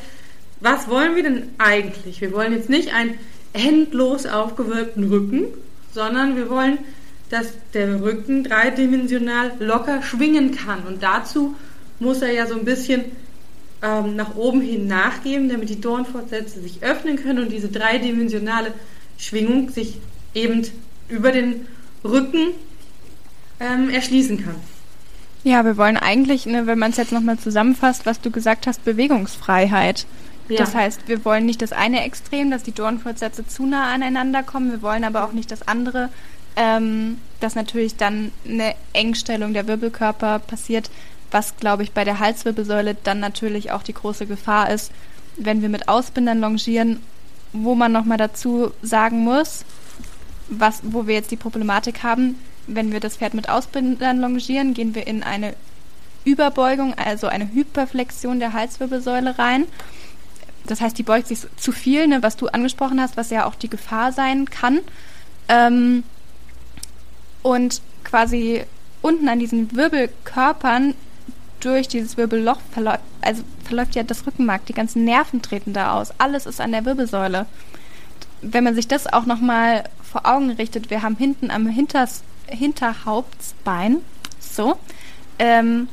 was wollen wir denn eigentlich? Wir wollen jetzt nicht ein endlos aufgewölbten Rücken, sondern wir wollen, dass der Rücken dreidimensional locker schwingen kann. Und dazu muss er ja so ein bisschen ähm, nach oben hin nachgeben, damit die Dornfortsätze sich öffnen können und diese dreidimensionale Schwingung sich eben über den Rücken ähm, erschließen kann. Ja, wir wollen eigentlich, ne, wenn man es jetzt nochmal zusammenfasst, was du gesagt hast, Bewegungsfreiheit. Ja. Das heißt, wir wollen nicht das eine Extrem, dass die Dornfortsätze zu nah aneinander kommen. Wir wollen aber auch nicht das andere, ähm, dass natürlich dann eine Engstellung der Wirbelkörper passiert, was, glaube ich, bei der Halswirbelsäule dann natürlich auch die große Gefahr ist, wenn wir mit Ausbindern longieren, wo man nochmal dazu sagen muss, was, wo wir jetzt die Problematik haben, wenn wir das Pferd mit Ausbindern longieren, gehen wir in eine Überbeugung, also eine Hyperflexion der Halswirbelsäule rein das heißt, die beugt sich zu viel, ne, was du angesprochen hast, was ja auch die Gefahr sein kann. Ähm, und quasi unten an diesen Wirbelkörpern durch dieses Wirbelloch verläuft, also verläuft ja das Rückenmark, die ganzen Nerven treten da aus, alles ist an der Wirbelsäule. Wenn man sich das auch nochmal vor Augen richtet, wir haben hinten am Hinters, Hinterhauptsbein, so, ähm,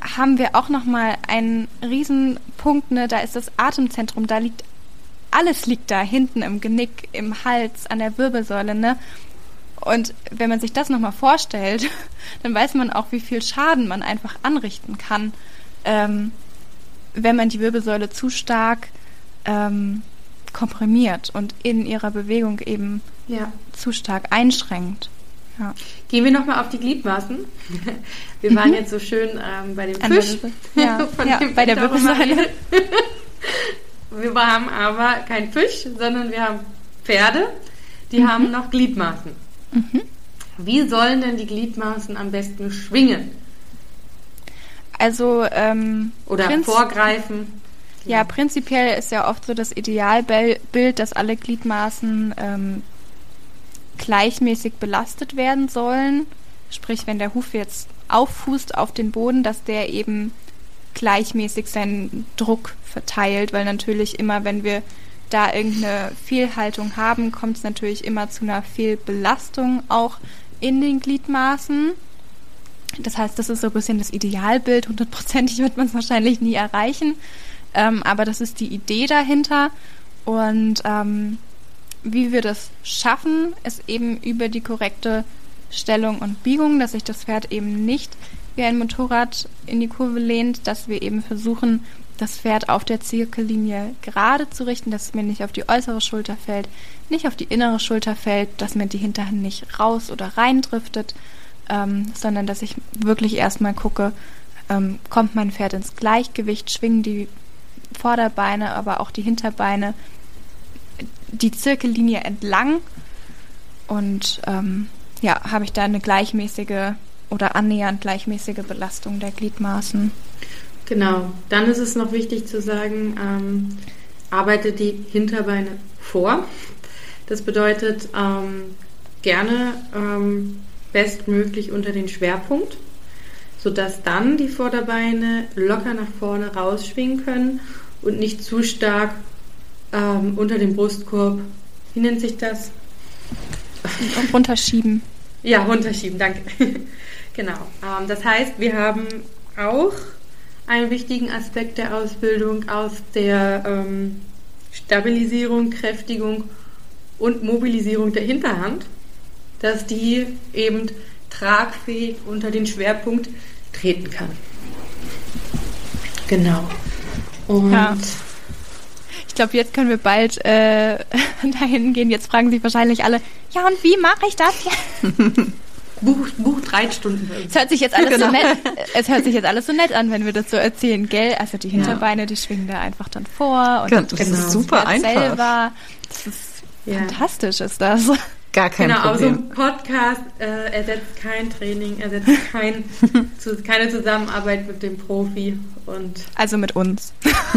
haben wir auch nochmal einen Riesenpunkt, ne? da ist das Atemzentrum, da liegt, alles liegt da hinten im Genick, im Hals, an der Wirbelsäule, ne? Und wenn man sich das nochmal vorstellt, (laughs) dann weiß man auch, wie viel Schaden man einfach anrichten kann, ähm, wenn man die Wirbelsäule zu stark ähm, komprimiert und in ihrer Bewegung eben ja. zu stark einschränkt. Ja. Gehen wir nochmal auf die Gliedmaßen. (laughs) Wir waren mhm. jetzt so schön ähm, bei dem Fisch. (laughs) Ja, ja dem bei der Wirbelsäule. (laughs) wir haben aber kein Fisch, sondern wir haben Pferde, die mhm. haben noch Gliedmaßen. Mhm. Wie sollen denn die Gliedmaßen am besten schwingen? Also ähm, oder vorgreifen. Ja, prinzipiell ist ja oft so das Idealbild, dass alle Gliedmaßen ähm, gleichmäßig belastet werden sollen. Sprich, wenn der Huf jetzt auffußt auf den Boden, dass der eben gleichmäßig seinen Druck verteilt, weil natürlich immer, wenn wir da irgendeine Fehlhaltung haben, kommt es natürlich immer zu einer Fehlbelastung auch in den Gliedmaßen. Das heißt, das ist so ein bisschen das Idealbild. Hundertprozentig wird man es wahrscheinlich nie erreichen. Ähm, aber das ist die Idee dahinter. Und ähm, wie wir das schaffen, ist eben über die korrekte Stellung und Biegung, dass sich das Pferd eben nicht wie ein Motorrad in die Kurve lehnt, dass wir eben versuchen, das Pferd auf der Zirkellinie gerade zu richten, dass es mir nicht auf die äußere Schulter fällt, nicht auf die innere Schulter fällt, dass mir die Hinterhand nicht raus oder rein driftet, ähm, sondern dass ich wirklich erstmal gucke, ähm, kommt mein Pferd ins Gleichgewicht, schwingen die Vorderbeine, aber auch die Hinterbeine die Zirkellinie entlang und ähm, ja, habe ich da eine gleichmäßige oder annähernd gleichmäßige Belastung der Gliedmaßen. Genau, dann ist es noch wichtig zu sagen, ähm, arbeite die Hinterbeine vor. Das bedeutet ähm, gerne ähm, bestmöglich unter den Schwerpunkt, sodass dann die Vorderbeine locker nach vorne rausschwingen können und nicht zu stark ähm, unter dem Brustkorb, wie nennt sich das? Runterschieben. Ja, runterschieben, danke. (laughs) genau. Ähm, das heißt, wir haben auch einen wichtigen Aspekt der Ausbildung aus der ähm, Stabilisierung, Kräftigung und Mobilisierung der Hinterhand, dass die eben tragfähig unter den Schwerpunkt treten kann. Genau. Und ja. Ich glaube, jetzt können wir bald äh, (laughs) dahin gehen. Jetzt fragen sich wahrscheinlich alle, ja und wie mache ich das? (laughs) Buch, Buch drei Stunden. Es hört sich jetzt alles genau. so nett. Es hört sich jetzt alles so nett an, wenn wir das so erzählen, gell? Also die Hinterbeine, ja. die schwingen da einfach dann vor und genau. das ist super einfach. Selber. Das ist ja. fantastisch, ist das. Gar kein genau, Problem. Genau, so ein Podcast äh, ersetzt kein Training, ersetzt (laughs) kein, zu, keine Zusammenarbeit mit dem Profi und also mit uns. (laughs)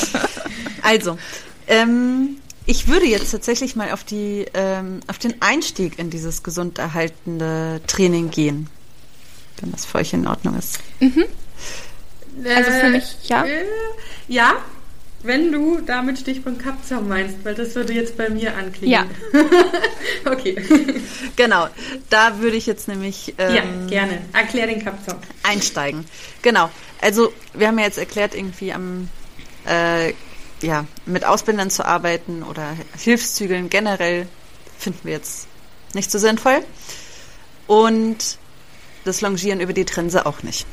(laughs) also, ähm, ich würde jetzt tatsächlich mal auf die ähm, auf den Einstieg in dieses gesund erhaltende Training gehen, wenn das für euch in Ordnung ist. Mhm. Also für mich ja. Äh, ja, wenn du damit Stichpunkt Kapzaum meinst, weil das würde jetzt bei mir anklingen. Ja. (laughs) okay. Genau, da würde ich jetzt nämlich. Ähm, ja, gerne. Erklär den Kapzaum. Einsteigen. Genau. Also, wir haben ja jetzt erklärt, irgendwie am. Äh, ja, mit Ausbildern zu arbeiten oder Hilfszügeln generell finden wir jetzt nicht so sinnvoll. Und das Longieren über die Trense auch nicht.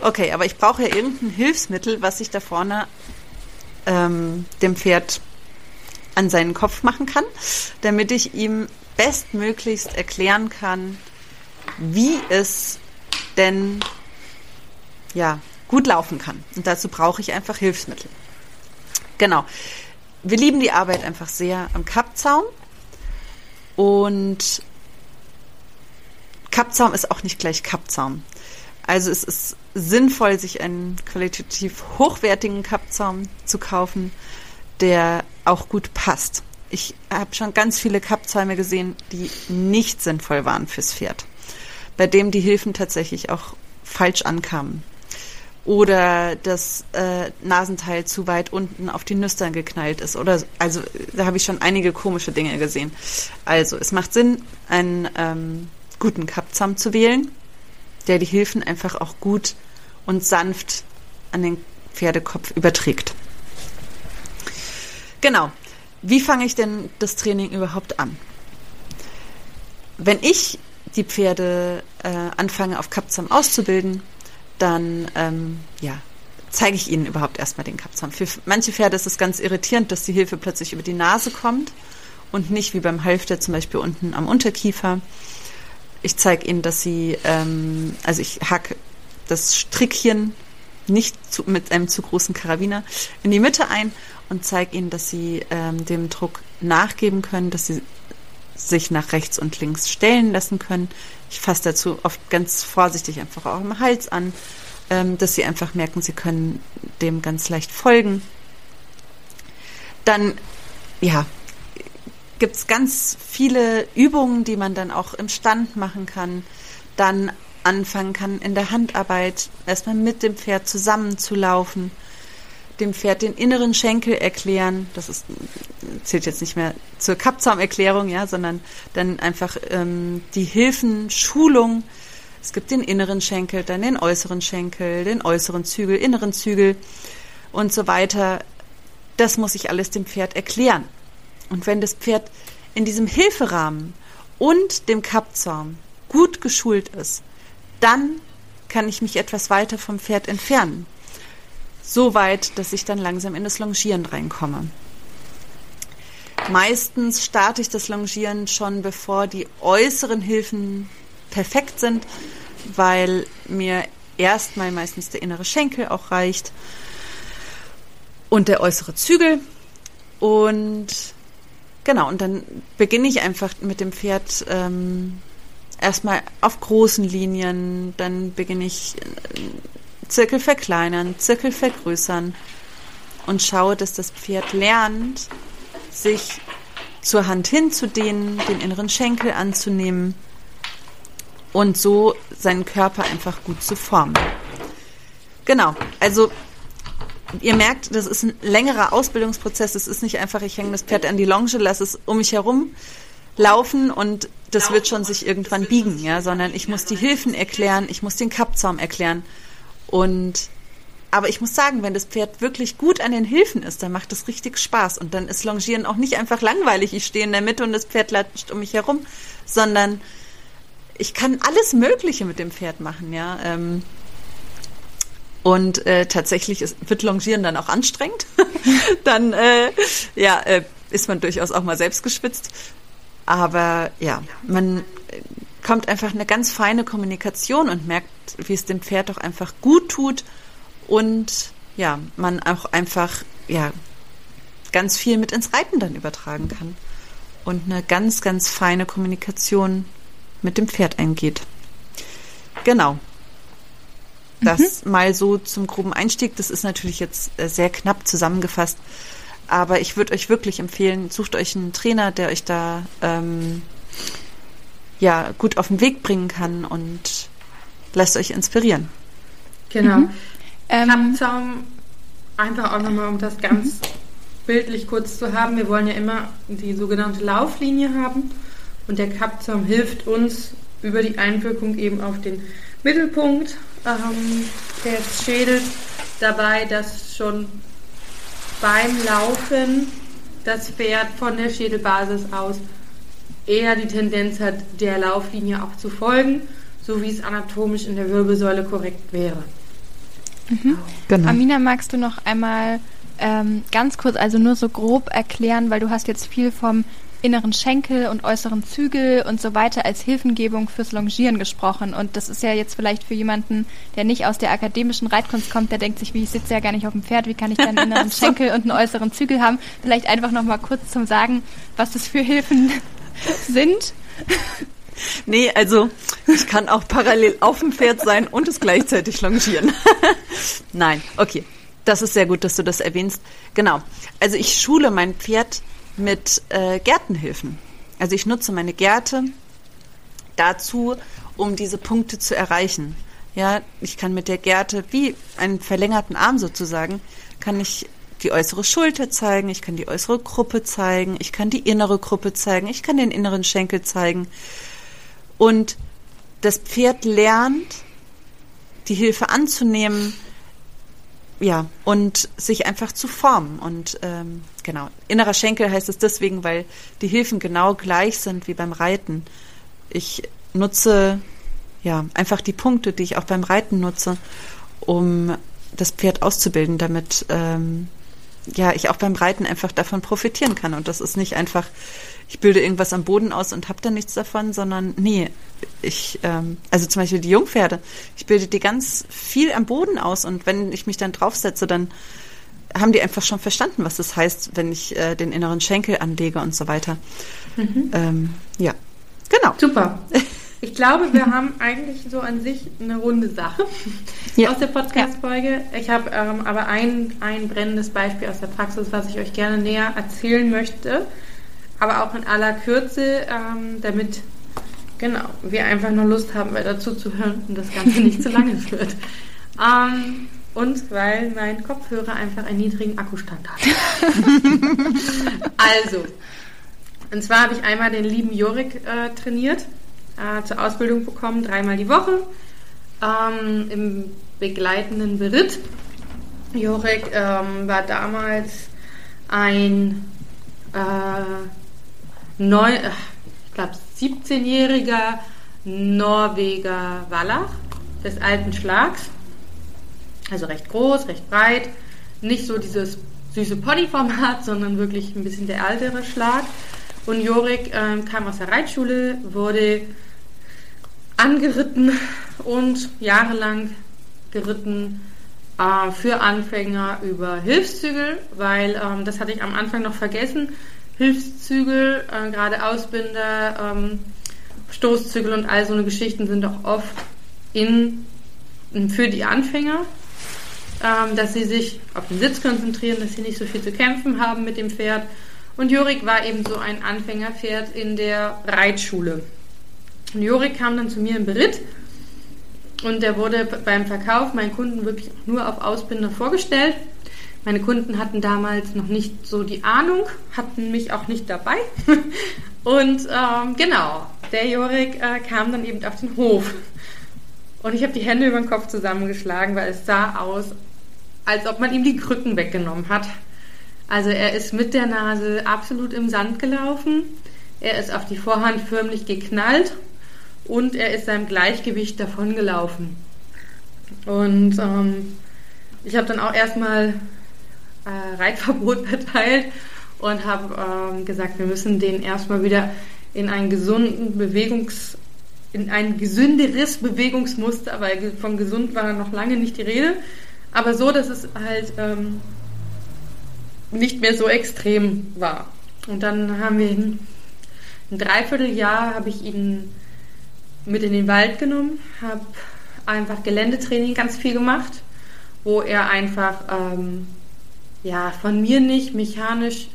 Okay, aber ich brauche ja irgendein Hilfsmittel, was ich da vorne ähm, dem Pferd an seinen Kopf machen kann, damit ich ihm bestmöglichst erklären kann, wie es denn ja gut laufen kann. Und dazu brauche ich einfach Hilfsmittel. Genau. Wir lieben die Arbeit einfach sehr am Kappzaum und Kappzaum ist auch nicht gleich Kappzaum. Also es ist sinnvoll, sich einen qualitativ hochwertigen Kappzaum zu kaufen, der auch gut passt. Ich habe schon ganz viele Kappzäume gesehen, die nicht sinnvoll waren fürs Pferd, bei dem die Hilfen tatsächlich auch falsch ankamen. Oder das äh, Nasenteil zu weit unten auf die Nüstern geknallt ist. Oder also da habe ich schon einige komische Dinge gesehen. Also es macht Sinn, einen ähm, guten Kappzaum zu wählen, der die Hilfen einfach auch gut und sanft an den Pferdekopf überträgt. Genau. Wie fange ich denn das Training überhaupt an? Wenn ich die Pferde äh, anfange auf Kapzaum auszubilden, dann ähm, ja, zeige ich ihnen überhaupt erstmal den Kapzaum. Für manche Pferde ist es ganz irritierend, dass die Hilfe plötzlich über die Nase kommt und nicht wie beim Halfter zum Beispiel unten am Unterkiefer. Ich zeige ihnen, dass sie, ähm, also ich hack das Strickchen nicht zu, mit einem zu großen Karabiner in die Mitte ein und zeige ihnen, dass sie ähm, dem Druck nachgeben können, dass sie sich nach rechts und links stellen lassen können. Ich fasse dazu oft ganz vorsichtig einfach auch im Hals an, ähm, dass sie einfach merken, sie können dem ganz leicht folgen. Dann, ja, gibt es ganz viele Übungen, die man dann auch im Stand machen kann. Dann anfangen kann, in der Handarbeit erstmal mit dem Pferd zusammenzulaufen, dem Pferd den inneren Schenkel erklären. Das ist, zählt jetzt nicht mehr zur Kappzaumerklärung, ja, sondern dann einfach ähm, die Hilfen, Schulung. Es gibt den inneren Schenkel, dann den äußeren Schenkel, den äußeren Zügel, inneren Zügel und so weiter. Das muss ich alles dem Pferd erklären. Und wenn das Pferd in diesem Hilferahmen und dem Kappzaum gut geschult ist, dann kann ich mich etwas weiter vom Pferd entfernen. So weit, dass ich dann langsam in das Longieren reinkomme. Meistens starte ich das Longieren schon, bevor die äußeren Hilfen perfekt sind, weil mir erstmal meistens der innere Schenkel auch reicht und der äußere Zügel. Und genau, und dann beginne ich einfach mit dem Pferd ähm, erstmal auf großen Linien, dann beginne ich äh, Zirkel verkleinern, Zirkel vergrößern und schaue, dass das Pferd lernt, sich zur Hand hinzudehnen, den inneren Schenkel anzunehmen und so seinen Körper einfach gut zu formen. Genau, also ihr merkt, das ist ein längerer Ausbildungsprozess. Es ist nicht einfach, ich hänge das Pferd an die Longe, lasse es um mich herum laufen und das wird schon sich irgendwann biegen, ja, sondern ich muss die Hilfen erklären, ich muss den Kappzaum erklären und aber ich muss sagen, wenn das Pferd wirklich gut an den Hilfen ist, dann macht es richtig Spaß. Und dann ist Longieren auch nicht einfach langweilig. Ich stehe in der Mitte und das Pferd latscht um mich herum, sondern ich kann alles Mögliche mit dem Pferd machen, ja. Ähm, und äh, tatsächlich ist, wird Longieren dann auch anstrengend. (laughs) dann äh, ja, äh, ist man durchaus auch mal selbst geschwitzt. Aber ja, man kommt einfach eine ganz feine Kommunikation und merkt, wie es dem Pferd doch einfach gut tut und ja, man auch einfach ja ganz viel mit ins Reiten dann übertragen kann und eine ganz, ganz feine Kommunikation mit dem Pferd eingeht. Genau. Das mhm. mal so zum groben Einstieg. Das ist natürlich jetzt äh, sehr knapp zusammengefasst. Aber ich würde euch wirklich empfehlen, sucht euch einen Trainer, der euch da ähm, ja gut auf den Weg bringen kann und lasst euch inspirieren. Genau. Mhm. Ähm, Kappzaum, einfach auch nochmal, um das ganz mhm. bildlich kurz zu haben. Wir wollen ja immer die sogenannte Lauflinie haben und der Kappzaum hilft uns über die Einwirkung eben auf den Mittelpunkt ähm, des Schädels dabei, dass schon beim Laufen das Pferd von der Schädelbasis aus eher die Tendenz hat, der Lauflinie auch zu folgen, so wie es anatomisch in der Wirbelsäule korrekt wäre. Mhm. Genau. Amina, magst du noch einmal ähm, ganz kurz, also nur so grob erklären, weil du hast jetzt viel vom inneren Schenkel und äußeren Zügel und so weiter als Hilfengebung fürs Longieren gesprochen. Und das ist ja jetzt vielleicht für jemanden, der nicht aus der akademischen Reitkunst kommt, der denkt sich, wie ich sitze ja gar nicht auf dem Pferd, wie kann ich dann einen inneren (laughs) Schenkel und einen äußeren Zügel haben? Vielleicht einfach noch mal kurz zum Sagen, was das für Hilfen (laughs) sind. Nee, also ich kann auch parallel auf dem Pferd sein und es gleichzeitig longieren. (laughs) Nein, okay. Das ist sehr gut, dass du das erwähnst. Genau. Also ich schule mein Pferd mit äh, Gärtenhilfen. Also ich nutze meine Gärte dazu, um diese Punkte zu erreichen. Ja, ich kann mit der Gärte wie einen verlängerten Arm sozusagen, kann ich die äußere Schulter zeigen, ich kann die äußere Gruppe zeigen, ich kann die innere Gruppe zeigen, ich kann den inneren Schenkel zeigen. Und das Pferd lernt, die Hilfe anzunehmen, ja, und sich einfach zu formen. Und ähm, genau, innerer Schenkel heißt es deswegen, weil die Hilfen genau gleich sind wie beim Reiten. Ich nutze ja einfach die Punkte, die ich auch beim Reiten nutze, um das Pferd auszubilden, damit ähm, ja ich auch beim Reiten einfach davon profitieren kann. Und das ist nicht einfach ich bilde irgendwas am Boden aus und habe dann nichts davon, sondern nee, ich, ähm, also zum Beispiel die Jungpferde, ich bilde die ganz viel am Boden aus und wenn ich mich dann draufsetze, dann haben die einfach schon verstanden, was das heißt, wenn ich äh, den inneren Schenkel anlege und so weiter. Mhm. Ähm, ja, genau. Super. (laughs) Ich glaube, wir haben eigentlich so an sich eine runde Sache ja. aus der Podcast-Folge. Ich habe ähm, aber ein, ein brennendes Beispiel aus der Praxis, was ich euch gerne näher erzählen möchte aber auch in aller Kürze, ähm, damit genau wir einfach nur Lust haben, weiter zuzuhören und das Ganze nicht zu lange (laughs) wird. Ähm, und weil mein Kopfhörer einfach einen niedrigen Akkustand hat. (laughs) also, und zwar habe ich einmal den lieben Jorik äh, trainiert, äh, zur Ausbildung bekommen, dreimal die Woche, ähm, im begleitenden Beritt. Jorik ähm, war damals ein äh, neun, äh, ich glaube 17-jähriger Norweger Wallach des alten Schlags. Also recht groß, recht breit. Nicht so dieses süße Ponyformat, (laughs) sondern wirklich ein bisschen der ältere Schlag. Und Jorik äh, kam aus der Reitschule, wurde angeritten und jahrelang geritten äh, für Anfänger über Hilfszügel, weil ähm, das hatte ich am Anfang noch vergessen Hilfszügel, äh, gerade Ausbinder, ähm, Stoßzügel und all so eine Geschichten sind auch oft in, für die Anfänger, ähm, dass sie sich auf den Sitz konzentrieren, dass sie nicht so viel zu kämpfen haben mit dem Pferd. Und Jorik war eben so ein Anfängerpferd in der Reitschule. Und Jorik kam dann zu mir im Beritt und der wurde beim Verkauf meinen Kunden wirklich nur auf Ausbinder vorgestellt. Meine Kunden hatten damals noch nicht so die Ahnung, hatten mich auch nicht dabei. (laughs) Und ähm, genau, der Jorik äh, kam dann eben auf den Hof. Und ich habe die Hände über den Kopf zusammengeschlagen, weil es sah aus, als ob man ihm die Krücken weggenommen hat. Also er ist mit der Nase absolut im Sand gelaufen. Er ist auf die Vorhand förmlich geknallt und er ist seinem Gleichgewicht davongelaufen. Und ähm, ich habe dann auch erstmal äh, Reitverbot erteilt und habe ähm, gesagt, wir müssen den erstmal wieder in einen gesunden Bewegungs in ein gesünderes Bewegungsmuster, weil von gesund war noch lange nicht die Rede, aber so, dass es halt ähm, nicht mehr so extrem war. Und dann haben wir ihn, ein Dreivierteljahr habe ich ihn mit in den Wald genommen, habe einfach Geländetraining ganz viel gemacht, wo er einfach ähm, ja von mir nicht mechanisch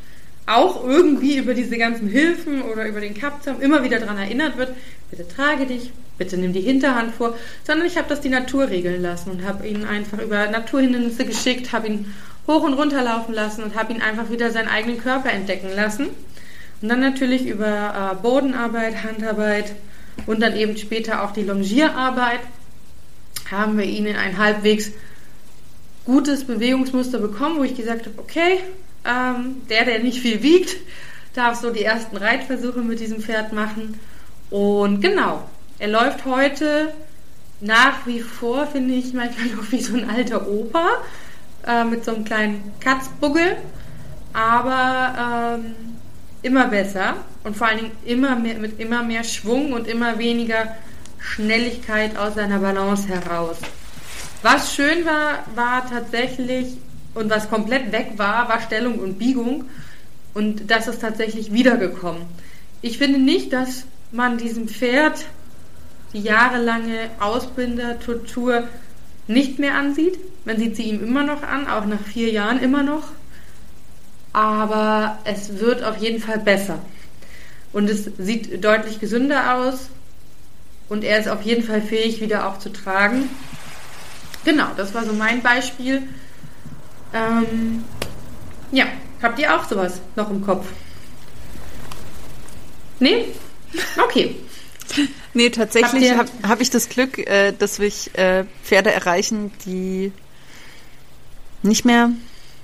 auch irgendwie über diese ganzen Hilfen oder über den Kapzaum immer wieder daran erinnert wird, bitte trage dich, bitte nimm die Hinterhand vor, sondern ich habe das die Natur regeln lassen und habe ihn einfach über Naturhindernisse geschickt, habe ihn hoch und runter laufen lassen und habe ihn einfach wieder seinen eigenen Körper entdecken lassen. Und dann natürlich über äh, Bodenarbeit, Handarbeit und dann eben später auch die Longierarbeit haben wir ihn in ein halbwegs gutes Bewegungsmuster bekommen, wo ich gesagt habe, okay, ähm, der, der nicht viel wiegt, darf so die ersten Reitversuche mit diesem Pferd machen. Und genau, er läuft heute nach wie vor, finde ich manchmal noch wie so ein alter Opa äh, mit so einem kleinen Katzbuggel, aber ähm, immer besser und vor allen Dingen immer mehr, mit immer mehr Schwung und immer weniger Schnelligkeit aus seiner Balance heraus. Was schön war, war tatsächlich und was komplett weg war, war Stellung und Biegung. Und das ist tatsächlich wiedergekommen. Ich finde nicht, dass man diesem Pferd die jahrelange Ausbildertortur nicht mehr ansieht. Man sieht sie ihm immer noch an, auch nach vier Jahren immer noch. Aber es wird auf jeden Fall besser. Und es sieht deutlich gesünder aus. Und er ist auf jeden Fall fähig, wieder auch zu tragen. Genau, das war so mein Beispiel. Ähm, ja, habt ihr auch sowas noch im Kopf? Nee? Okay. (laughs) Nee, tatsächlich habe hab ich das Glück, äh, dass wir äh, Pferde erreichen, die nicht mehr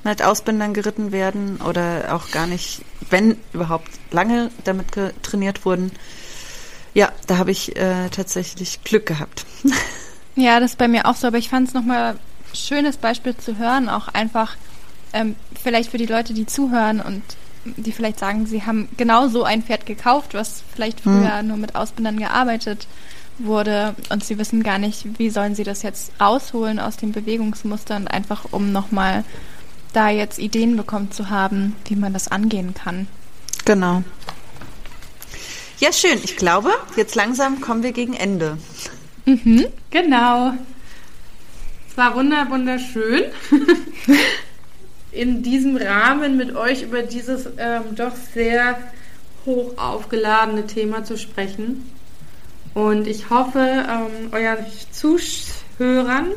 mit Ausbindern geritten werden oder auch gar nicht, wenn überhaupt lange damit trainiert wurden. Ja, da habe ich äh, tatsächlich Glück gehabt. (laughs) Ja, das ist bei mir auch so, aber ich fand es nochmal schönes Beispiel zu hören, auch einfach ähm, vielleicht für die Leute, die zuhören und die vielleicht sagen, sie haben genau so ein Pferd gekauft, was vielleicht hm. früher mhm. nur mit Ausbindern gearbeitet wurde und sie wissen gar nicht, wie sollen sie das jetzt rausholen aus dem Bewegungsmuster und einfach um nochmal da jetzt Ideen bekommen zu haben, wie man das angehen kann. Genau. Ja, schön. Ich glaube, jetzt langsam kommen wir gegen Ende. Mhm, genau war wunder, wunderschön, (laughs) in diesem Rahmen mit euch über dieses ähm, doch sehr hoch aufgeladene Thema zu sprechen. Und ich hoffe, ähm, euren Zuhörern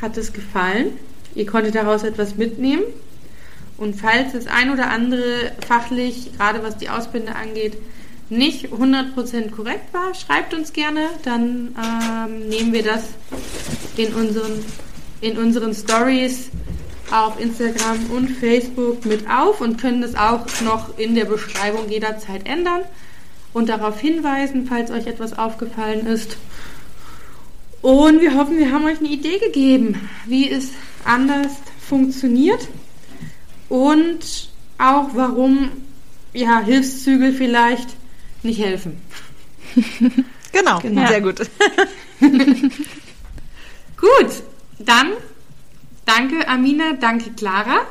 hat es gefallen. Ihr konntet daraus etwas mitnehmen. Und falls das ein oder andere fachlich, gerade was die Ausbildung angeht, nicht 100% korrekt war, schreibt uns gerne, dann ähm, nehmen wir das in unseren, in unseren Stories auf Instagram und Facebook mit auf und können das auch noch in der Beschreibung jederzeit ändern und darauf hinweisen, falls euch etwas aufgefallen ist. Und wir hoffen, wir haben euch eine Idee gegeben, wie es anders funktioniert und auch warum ja, Hilfszügel vielleicht nicht helfen. (laughs) genau, genau, sehr gut. (laughs) gut, dann danke Amina, danke Clara.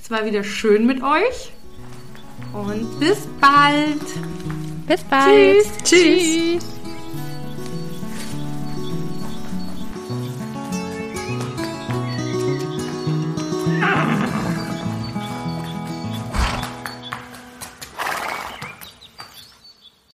Es war wieder schön mit euch. und bis bald. Bis bald. Tschüss. Tschüss. Tschüss.